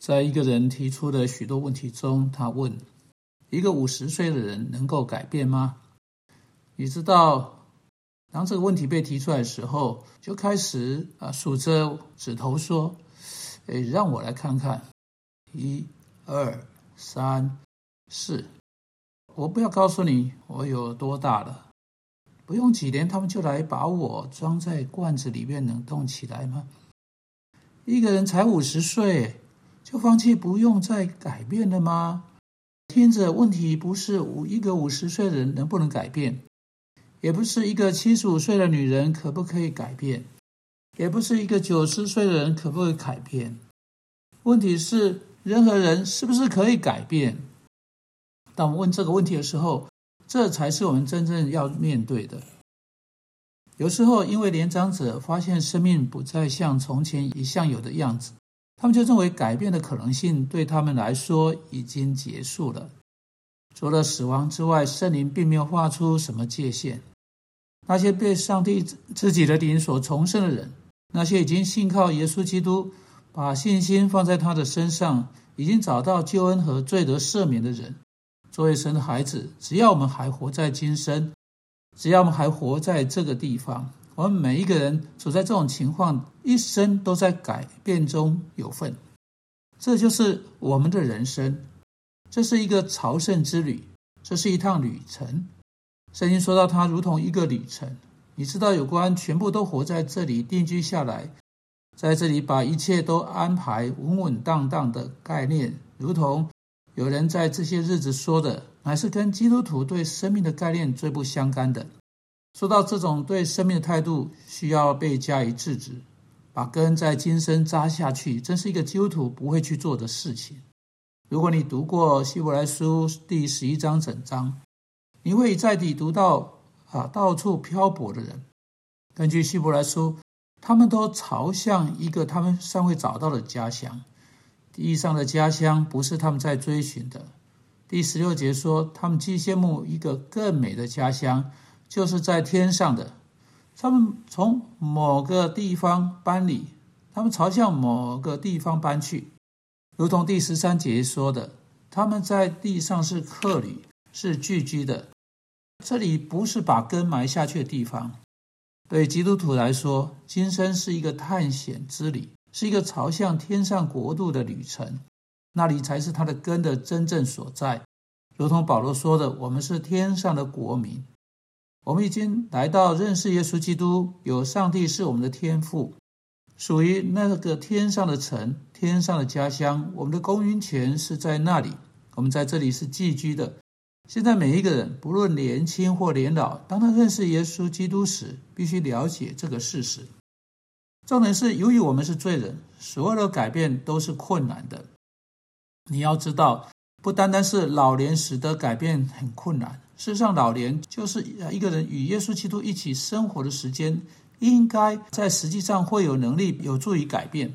在一个人提出的许多问题中，他问：一个五十岁的人能够改变吗？你知道，当这个问题被提出来的时候，就开始啊数着指头说：“诶，让我来看看，一、二、三、四。我不要告诉你我有多大了，不用几年，他们就来把我装在罐子里面，能动起来吗？一个人才五十岁。”就放弃不用再改变了吗？听着，问题不是五一个五十岁的人能不能改变，也不是一个七十五岁的女人可不可以改变，也不是一个九十岁的人可不可以改变。问题是，任何人是不是可以改变？当我们问这个问题的时候，这才是我们真正要面对的。有时候，因为年长者发现生命不再像从前一向有的样子。他们就认为改变的可能性对他们来说已经结束了。除了死亡之外，圣灵并没有画出什么界限。那些被上帝自己的灵所重生的人，那些已经信靠耶稣基督，把信心放在他的身上，已经找到救恩和罪得赦免的人，作为神的孩子，只要我们还活在今生，只要我们还活在这个地方。我们每一个人处在这种情况，一生都在改变中有份，这就是我们的人生。这是一个朝圣之旅，这是一趟旅程。圣经说到，它如同一个旅程。你知道，有关全部都活在这里定居下来，在这里把一切都安排稳稳当当的概念，如同有人在这些日子说的，乃是跟基督徒对生命的概念最不相干的。说到这种对生命的态度，需要被加以制止，把根在今生扎下去，真是一个基督徒不会去做的事情。如果你读过希伯来书第十一章整章，你会在底读到啊，到处漂泊的人，根据希伯来书，他们都朝向一个他们尚未找到的家乡。地上的家乡不是他们在追寻的。第十六节说，他们既羡慕一个更美的家乡。就是在天上的，他们从某个地方搬离，他们朝向某个地方搬去，如同第十三节说的，他们在地上是客旅，是聚居的。这里不是把根埋下去的地方。对基督徒来说，今生是一个探险之旅，是一个朝向天上国度的旅程，那里才是他的根的真正所在。如同保罗说的，我们是天上的国民。我们已经来到认识耶稣基督，有上帝是我们的天父，属于那个天上的城，天上的家乡。我们的公允权是在那里，我们在这里是寄居的。现在每一个人，不论年轻或年老，当他认识耶稣基督时，必须了解这个事实。重点是，由于我们是罪人，所有的改变都是困难的。你要知道。不单单是老年使得改变很困难，事实上，老年就是一个人与耶稣基督一起生活的时间，应该在实际上会有能力有助于改变。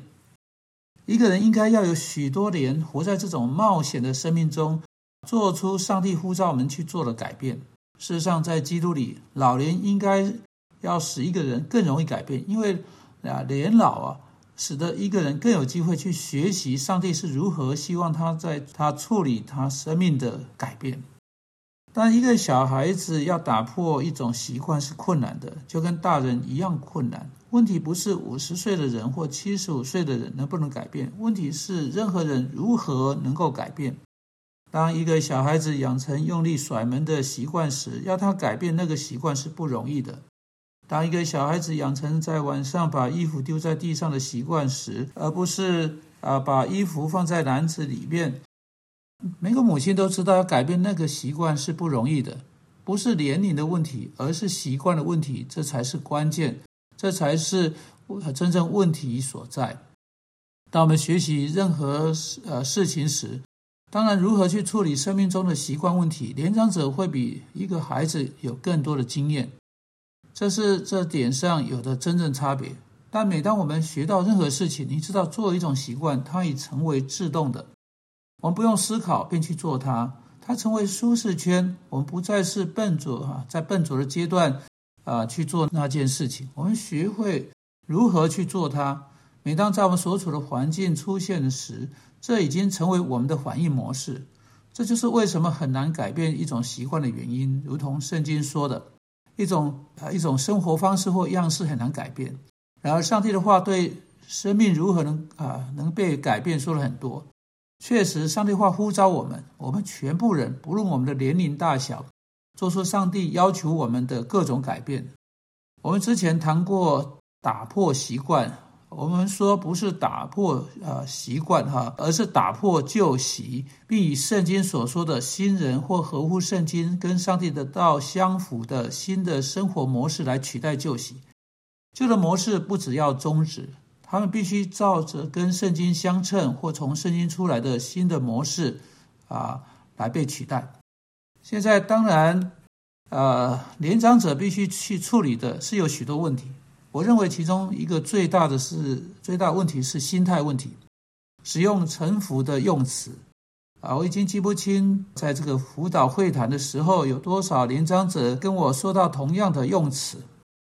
一个人应该要有许多年活在这种冒险的生命中，做出上帝呼召我们去做的改变。事实上，在基督里，老年应该要使一个人更容易改变，因为啊，年老啊。使得一个人更有机会去学习上帝是如何希望他在他处理他生命的改变。但一个小孩子要打破一种习惯是困难的，就跟大人一样困难。问题不是五十岁的人或七十五岁的人能不能改变，问题是任何人如何能够改变。当一个小孩子养成用力甩门的习惯时，要他改变那个习惯是不容易的。当一个小孩子养成在晚上把衣服丢在地上的习惯时，而不是啊把衣服放在篮子里面，每个母亲都知道要改变那个习惯是不容易的，不是年龄的问题，而是习惯的问题，这才是关键，这才是真正问题所在。当我们学习任何事呃事情时，当然如何去处理生命中的习惯问题，年长者会比一个孩子有更多的经验。这是这点上有的真正差别。但每当我们学到任何事情，你知道，作为一种习惯，它已成为自动的，我们不用思考便去做它，它成为舒适圈。我们不再是笨拙哈，在笨拙的阶段啊去做那件事情。我们学会如何去做它。每当在我们所处的环境出现时，这已经成为我们的反应模式。这就是为什么很难改变一种习惯的原因。如同圣经说的，一种呃一种生活方式或样式很难改变。然而，上帝的话对生命如何能啊能被改变说了很多。确实，上帝话呼召我们，我们全部人，不论我们的年龄大小，做出上帝要求我们的各种改变。我们之前谈过打破习惯。我们说不是打破呃习惯哈，而是打破旧习，并以圣经所说的新人或合乎圣经跟上帝的道相符的新的生活模式来取代旧习。旧的模式不只要终止，他们必须照着跟圣经相称或从圣经出来的新的模式啊来被取代。现在当然，呃，年长者必须去处理的是有许多问题。我认为其中一个最大的是最大问题是心态问题，使用臣服的用词啊，我已经记不清在这个辅导会谈的时候有多少年长者跟我说到同样的用词。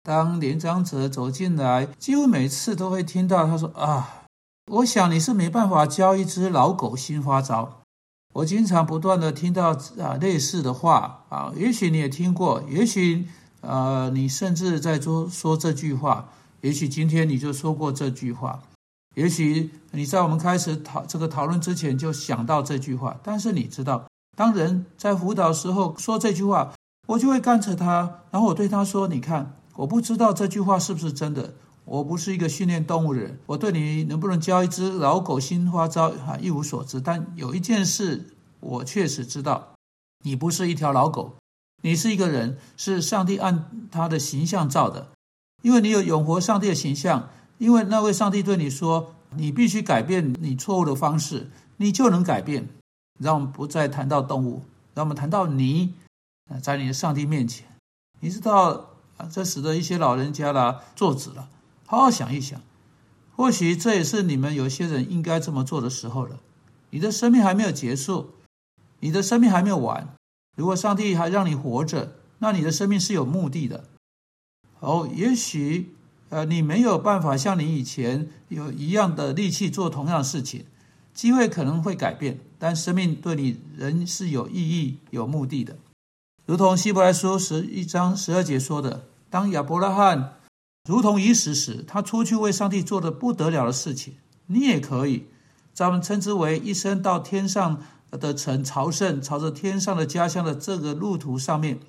当年长者走进来，几乎每次都会听到他说：“啊，我想你是没办法教一只老狗新花招。”我经常不断的听到啊类似的话啊，也许你也听过，也许。呃，你甚至在说说这句话，也许今天你就说过这句话，也许你在我们开始讨这个讨论之前就想到这句话。但是你知道，当人在辅导时候说这句话，我就会干着他，然后我对他说：“你看，我不知道这句话是不是真的。我不是一个训练动物的人，我对你能不能教一只老狗新花招啊一无所知。但有一件事我确实知道，你不是一条老狗。”你是一个人，是上帝按他的形象造的，因为你有永活上帝的形象。因为那位上帝对你说：“你必须改变你错误的方式，你就能改变。”让我们不再谈到动物，让我们谈到你，在你的上帝面前。你知道啊，这使得一些老人家啦坐直了，好好想一想，或许这也是你们有些人应该这么做的时候了。你的生命还没有结束，你的生命还没有完。如果上帝还让你活着，那你的生命是有目的的。哦，也许呃，你没有办法像你以前有一样的力气做同样的事情，机会可能会改变，但生命对你仍是有意义、有目的的。如同希伯来书十一章十二节说的：“当亚伯拉罕如同已死时，他出去为上帝做的不得了的事情，你也可以，咱们称之为一生到天上。”的城朝圣，朝着天上的家乡的这个路途上面，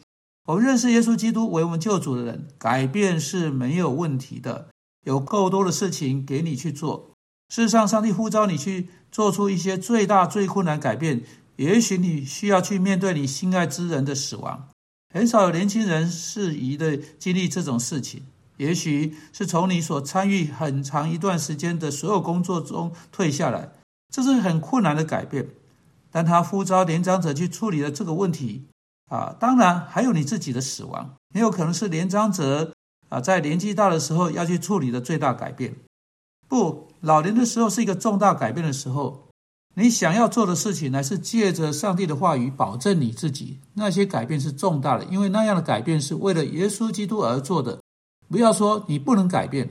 我们认识耶稣基督为我们救主的人，改变是没有问题的。有够多的事情给你去做。事实上，上帝呼召你去做出一些最大最困难改变。也许你需要去面对你心爱之人的死亡。很少有年轻人适宜的经历这种事情。也许是从你所参与很长一段时间的所有工作中退下来，这是很困难的改变。但他呼召年长者去处理了这个问题，啊，当然还有你自己的死亡，很有可能是年长者啊在年纪大的时候要去处理的最大改变。不，老年的时候是一个重大改变的时候，你想要做的事情乃是借着上帝的话语保证你自己，那些改变是重大的，因为那样的改变是为了耶稣基督而做的。不要说你不能改变，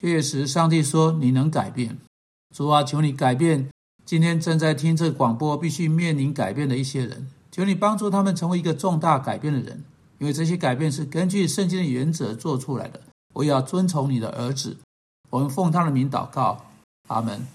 确实上帝说你能改变。主啊，求你改变。今天正在听这广播，必须面临改变的一些人，求你帮助他们成为一个重大改变的人，因为这些改变是根据圣经的原则做出来的。我也要遵从你的儿子，我们奉他的名祷告，阿门。